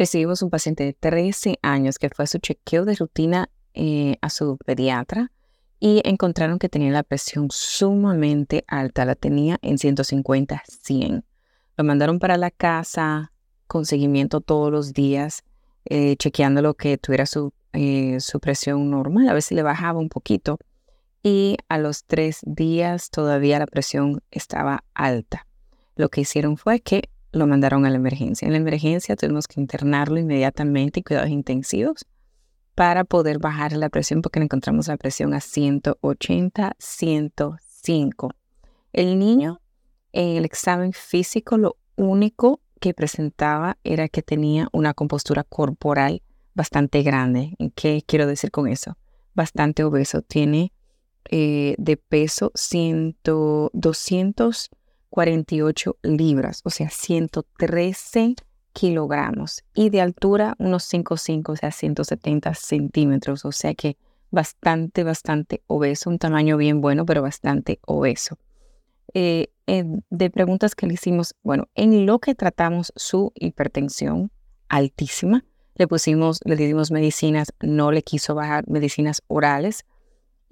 Recibimos un paciente de 13 años que fue a su chequeo de rutina eh, a su pediatra y encontraron que tenía la presión sumamente alta, la tenía en 150-100. Lo mandaron para la casa con seguimiento todos los días, eh, chequeando que tuviera su, eh, su presión normal, a ver si le bajaba un poquito. Y a los tres días todavía la presión estaba alta. Lo que hicieron fue que lo mandaron a la emergencia. En la emergencia tuvimos que internarlo inmediatamente y cuidados intensivos para poder bajar la presión porque encontramos la presión a 180, 105. El niño en el examen físico lo único que presentaba era que tenía una compostura corporal bastante grande. ¿Qué quiero decir con eso? Bastante obeso. Tiene eh, de peso 100, 200 48 libras, o sea, 113 kilogramos. Y de altura, unos 5,5, o sea, 170 centímetros. O sea que bastante, bastante obeso. Un tamaño bien bueno, pero bastante obeso. Eh, de preguntas que le hicimos, bueno, en lo que tratamos su hipertensión altísima, le pusimos, le dimos medicinas, no le quiso bajar medicinas orales,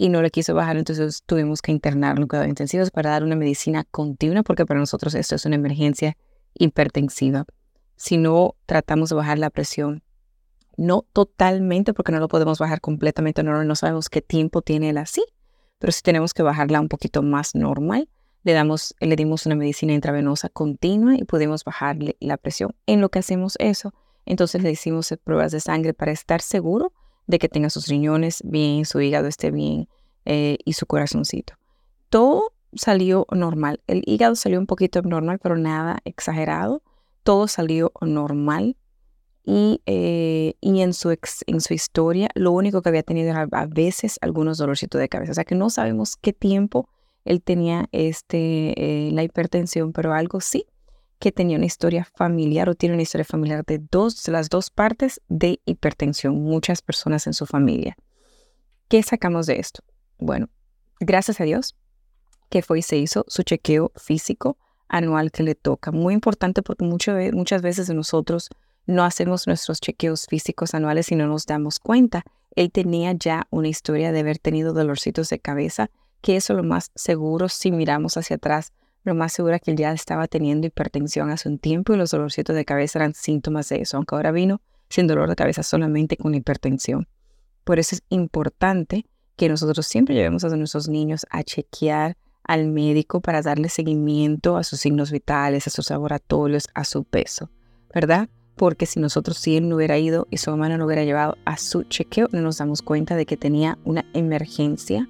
y no le quiso bajar, entonces tuvimos que internarlo en cuidados intensivos para dar una medicina continua, porque para nosotros esto es una emergencia hipertensiva. Si no tratamos de bajar la presión, no totalmente, porque no lo podemos bajar completamente normal, no sabemos qué tiempo tiene él así, pero si tenemos que bajarla un poquito más normal, le, damos, le dimos una medicina intravenosa continua y pudimos bajarle la presión. En lo que hacemos eso, entonces le hicimos pruebas de sangre para estar seguro de que tenga sus riñones bien, su hígado esté bien eh, y su corazoncito. Todo salió normal. El hígado salió un poquito abnormal, pero nada exagerado. Todo salió normal. Y, eh, y en, su en su historia, lo único que había tenido era a veces algunos dolorcitos de cabeza. O sea que no sabemos qué tiempo él tenía este, eh, la hipertensión, pero algo sí que tenía una historia familiar o tiene una historia familiar de dos, las dos partes de hipertensión, muchas personas en su familia. ¿Qué sacamos de esto? Bueno, gracias a Dios que fue y se hizo su chequeo físico anual que le toca. Muy importante porque muchas veces nosotros no hacemos nuestros chequeos físicos anuales y no nos damos cuenta. Él tenía ya una historia de haber tenido dolorcitos de cabeza, que eso es lo más seguro si miramos hacia atrás lo más seguro que él ya estaba teniendo hipertensión hace un tiempo y los dolorcitos de cabeza eran síntomas de eso, aunque ahora vino sin dolor de cabeza solamente con hipertensión. Por eso es importante que nosotros siempre llevemos a nuestros niños a chequear al médico para darle seguimiento a sus signos vitales, a sus laboratorios, a su peso, ¿verdad? Porque si nosotros, si él no hubiera ido y su mamá no lo hubiera llevado a su chequeo, no nos damos cuenta de que tenía una emergencia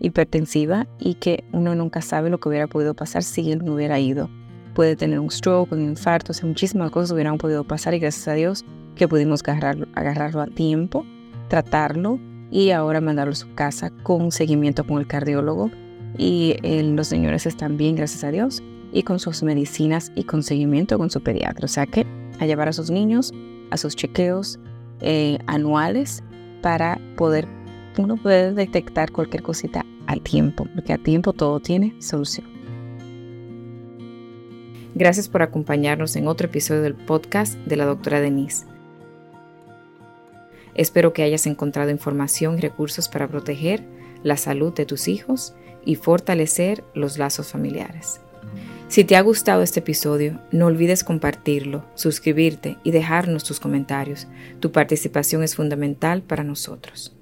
hipertensiva y que uno nunca sabe lo que hubiera podido pasar si él no hubiera ido. Puede tener un stroke, un infarto, o sea, muchísimas cosas hubieran podido pasar y gracias a Dios que pudimos agarrarlo, a tiempo, tratarlo y ahora mandarlo a su casa con seguimiento con el cardiólogo. Y eh, los señores están bien, gracias a Dios, y con sus medicinas y con seguimiento con su pediatra. O sea que a llevar a sus niños a sus chequeos eh, anuales para poder uno puede detectar cualquier cosita a tiempo, porque a tiempo todo tiene solución. Gracias por acompañarnos en otro episodio del podcast de la doctora Denise. Espero que hayas encontrado información y recursos para proteger la salud de tus hijos y fortalecer los lazos familiares. Si te ha gustado este episodio, no olvides compartirlo, suscribirte y dejarnos tus comentarios. Tu participación es fundamental para nosotros.